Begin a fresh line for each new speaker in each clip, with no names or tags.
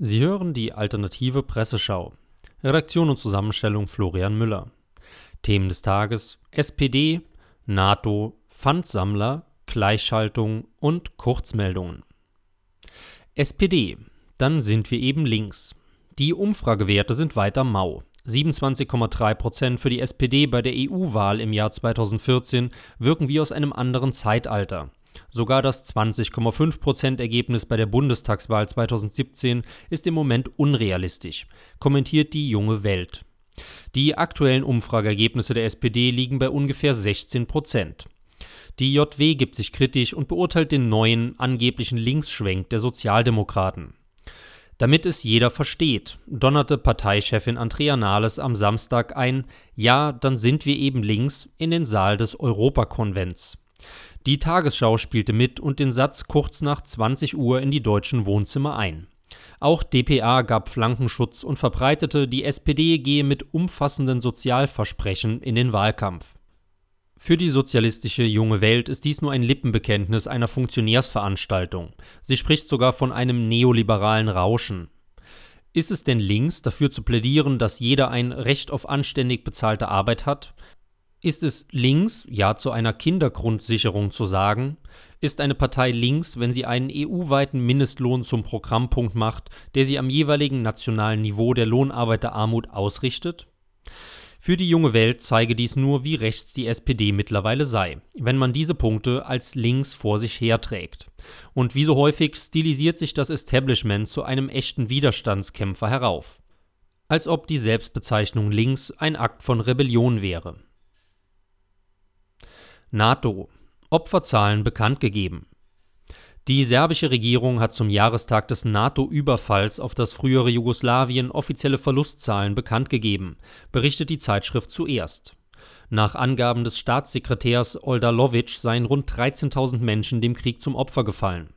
Sie hören die alternative Presseschau. Redaktion und Zusammenstellung Florian Müller. Themen des Tages: SPD, NATO, Pfandsammler, Gleichschaltung und Kurzmeldungen. SPD. Dann sind wir eben links. Die Umfragewerte sind weiter mau. 27,3 Prozent für die SPD bei der EU-Wahl im Jahr 2014 wirken wie aus einem anderen Zeitalter. Sogar das 20,5% Ergebnis bei der Bundestagswahl 2017 ist im Moment unrealistisch, kommentiert die junge Welt. Die aktuellen Umfrageergebnisse der SPD liegen bei ungefähr 16% Die JW gibt sich kritisch und beurteilt den neuen, angeblichen Linksschwenk der Sozialdemokraten. Damit es jeder versteht, donnerte Parteichefin Andrea Nahles am Samstag ein Ja, dann sind wir eben links in den Saal des Europakonvents. Die Tagesschau spielte mit und den Satz kurz nach 20 Uhr in die deutschen Wohnzimmer ein. Auch dpa gab Flankenschutz und verbreitete, die SPD gehe mit umfassenden Sozialversprechen in den Wahlkampf. Für die sozialistische junge Welt ist dies nur ein Lippenbekenntnis einer Funktionärsveranstaltung. Sie spricht sogar von einem neoliberalen Rauschen. Ist es denn links, dafür zu plädieren, dass jeder ein Recht auf anständig bezahlte Arbeit hat? Ist es links, ja zu einer Kindergrundsicherung zu sagen? Ist eine Partei links, wenn sie einen EU-weiten Mindestlohn zum Programmpunkt macht, der sie am jeweiligen nationalen Niveau der Lohnarbeiterarmut ausrichtet? Für die junge Welt zeige dies nur, wie rechts die SPD mittlerweile sei, wenn man diese Punkte als links vor sich herträgt. Und wie so häufig stilisiert sich das Establishment zu einem echten Widerstandskämpfer herauf. Als ob die Selbstbezeichnung links ein Akt von Rebellion wäre. NATO Opferzahlen bekannt gegeben. Die serbische Regierung hat zum Jahrestag des NATO-Überfalls auf das frühere Jugoslawien offizielle Verlustzahlen bekannt gegeben, berichtet die Zeitschrift zuerst. Nach Angaben des Staatssekretärs Oldalovic seien rund 13.000 Menschen dem Krieg zum Opfer gefallen.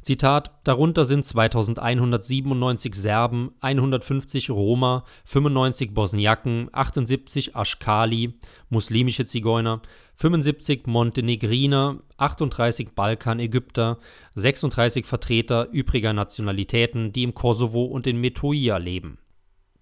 Zitat: Darunter sind 2197 Serben, 150 Roma, 95 Bosniaken, 78 Aschkali, muslimische Zigeuner, 75 Montenegriner, 38 Balkan-Ägypter, 36 Vertreter übriger Nationalitäten, die im Kosovo und in Metoia leben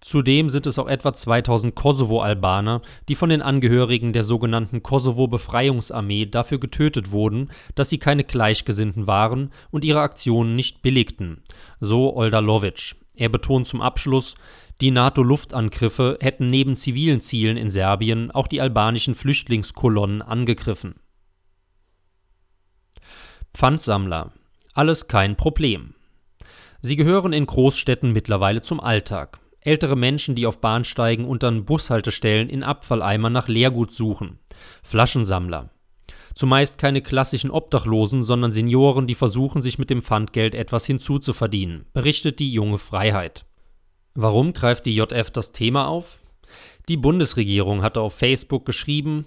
Zudem sind es auch etwa 2000 Kosovo-Albaner, die von den Angehörigen der sogenannten Kosovo-Befreiungsarmee dafür getötet wurden, dass sie keine Gleichgesinnten waren und ihre Aktionen nicht billigten, so Oldalovic. Er betont zum Abschluss, die NATO-Luftangriffe hätten neben zivilen Zielen in Serbien auch die albanischen Flüchtlingskolonnen angegriffen. Pfandsammler. Alles kein Problem. Sie gehören in Großstädten mittlerweile zum Alltag. Ältere Menschen, die auf Bahnsteigen und an Bushaltestellen in Abfalleimern nach Leergut suchen. Flaschensammler. Zumeist keine klassischen Obdachlosen, sondern Senioren, die versuchen, sich mit dem Pfandgeld etwas hinzuzuverdienen, berichtet die junge Freiheit. Warum greift die JF das Thema auf? Die Bundesregierung hatte auf Facebook geschrieben,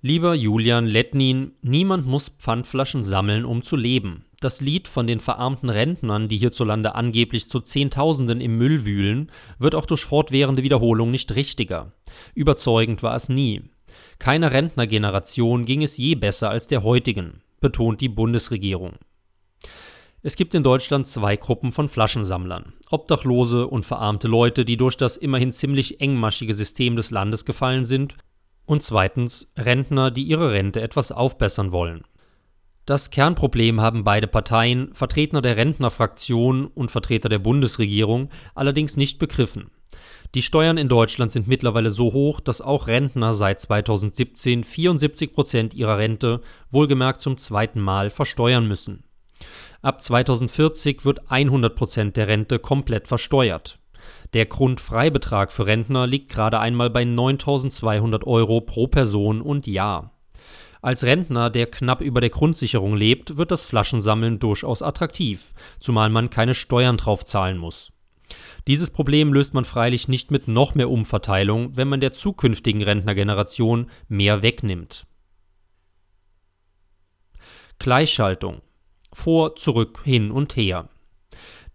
Lieber Julian Letnin, niemand muss Pfandflaschen sammeln, um zu leben. Das Lied von den verarmten Rentnern, die hierzulande angeblich zu Zehntausenden im Müll wühlen, wird auch durch fortwährende Wiederholung nicht richtiger. Überzeugend war es nie. Keiner Rentnergeneration ging es je besser als der heutigen, betont die Bundesregierung. Es gibt in Deutschland zwei Gruppen von Flaschensammlern. Obdachlose und verarmte Leute, die durch das immerhin ziemlich engmaschige System des Landes gefallen sind. Und zweitens Rentner, die ihre Rente etwas aufbessern wollen. Das Kernproblem haben beide Parteien, Vertreter der Rentnerfraktion und Vertreter der Bundesregierung, allerdings nicht begriffen. Die Steuern in Deutschland sind mittlerweile so hoch, dass auch Rentner seit 2017 74 Prozent ihrer Rente, wohlgemerkt zum zweiten Mal, versteuern müssen. Ab 2040 wird 100 Prozent der Rente komplett versteuert. Der Grundfreibetrag für Rentner liegt gerade einmal bei 9.200 Euro pro Person und Jahr. Als Rentner, der knapp über der Grundsicherung lebt, wird das Flaschensammeln durchaus attraktiv, zumal man keine Steuern drauf zahlen muss. Dieses Problem löst man freilich nicht mit noch mehr Umverteilung, wenn man der zukünftigen Rentnergeneration mehr wegnimmt. Gleichschaltung. Vor, zurück, hin und her.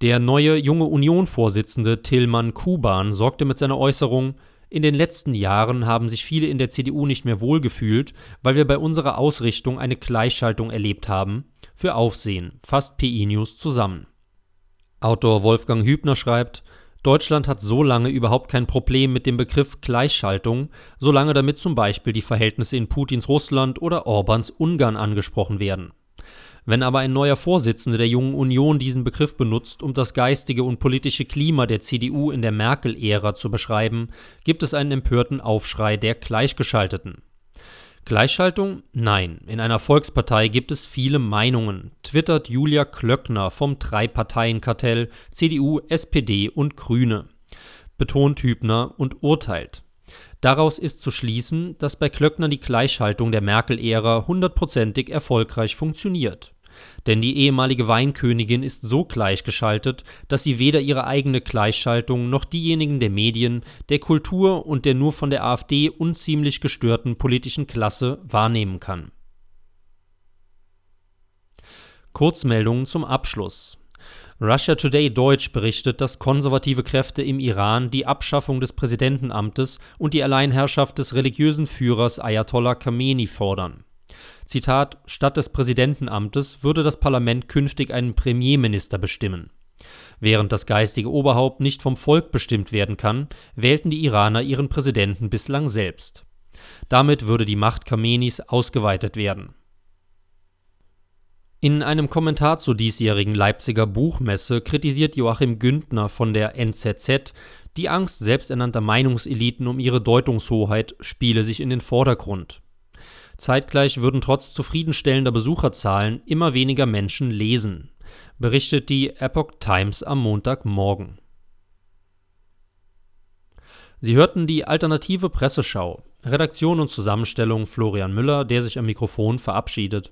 Der neue junge Union-Vorsitzende Tillmann Kuban sorgte mit seiner Äußerung in den letzten Jahren haben sich viele in der CDU nicht mehr wohlgefühlt, weil wir bei unserer Ausrichtung eine Gleichschaltung erlebt haben, für Aufsehen, fasst PI News zusammen. Autor Wolfgang Hübner schreibt, Deutschland hat so lange überhaupt kein Problem mit dem Begriff Gleichschaltung, solange damit zum Beispiel die Verhältnisse in Putins Russland oder Orbans Ungarn angesprochen werden. Wenn aber ein neuer Vorsitzender der Jungen Union diesen Begriff benutzt, um das geistige und politische Klima der CDU in der Merkel-Ära zu beschreiben, gibt es einen empörten Aufschrei der Gleichgeschalteten. Gleichschaltung? Nein. In einer Volkspartei gibt es viele Meinungen, twittert Julia Klöckner vom Drei-Parteien-Kartell CDU, SPD und Grüne. Betont Hübner und urteilt. Daraus ist zu schließen, dass bei Klöckner die Gleichschaltung der Merkel-Ära hundertprozentig erfolgreich funktioniert. Denn die ehemalige Weinkönigin ist so gleichgeschaltet, dass sie weder ihre eigene Gleichschaltung noch diejenigen der Medien, der Kultur und der nur von der AfD unziemlich gestörten politischen Klasse wahrnehmen kann. Kurzmeldungen zum Abschluss. Russia Today Deutsch berichtet, dass konservative Kräfte im Iran die Abschaffung des Präsidentenamtes und die Alleinherrschaft des religiösen Führers Ayatollah Khamenei fordern. Zitat: Statt des Präsidentenamtes würde das Parlament künftig einen Premierminister bestimmen. Während das geistige Oberhaupt nicht vom Volk bestimmt werden kann, wählten die Iraner ihren Präsidenten bislang selbst. Damit würde die Macht Khameneis ausgeweitet werden. In einem Kommentar zur diesjährigen Leipziger Buchmesse kritisiert Joachim Güntner von der NZZ, die Angst selbsternannter Meinungseliten um ihre Deutungshoheit spiele sich in den Vordergrund. Zeitgleich würden trotz zufriedenstellender Besucherzahlen immer weniger Menschen lesen, berichtet die Epoch Times am Montagmorgen. Sie hörten die alternative Presseschau. Redaktion und Zusammenstellung Florian Müller, der sich am Mikrofon verabschiedet.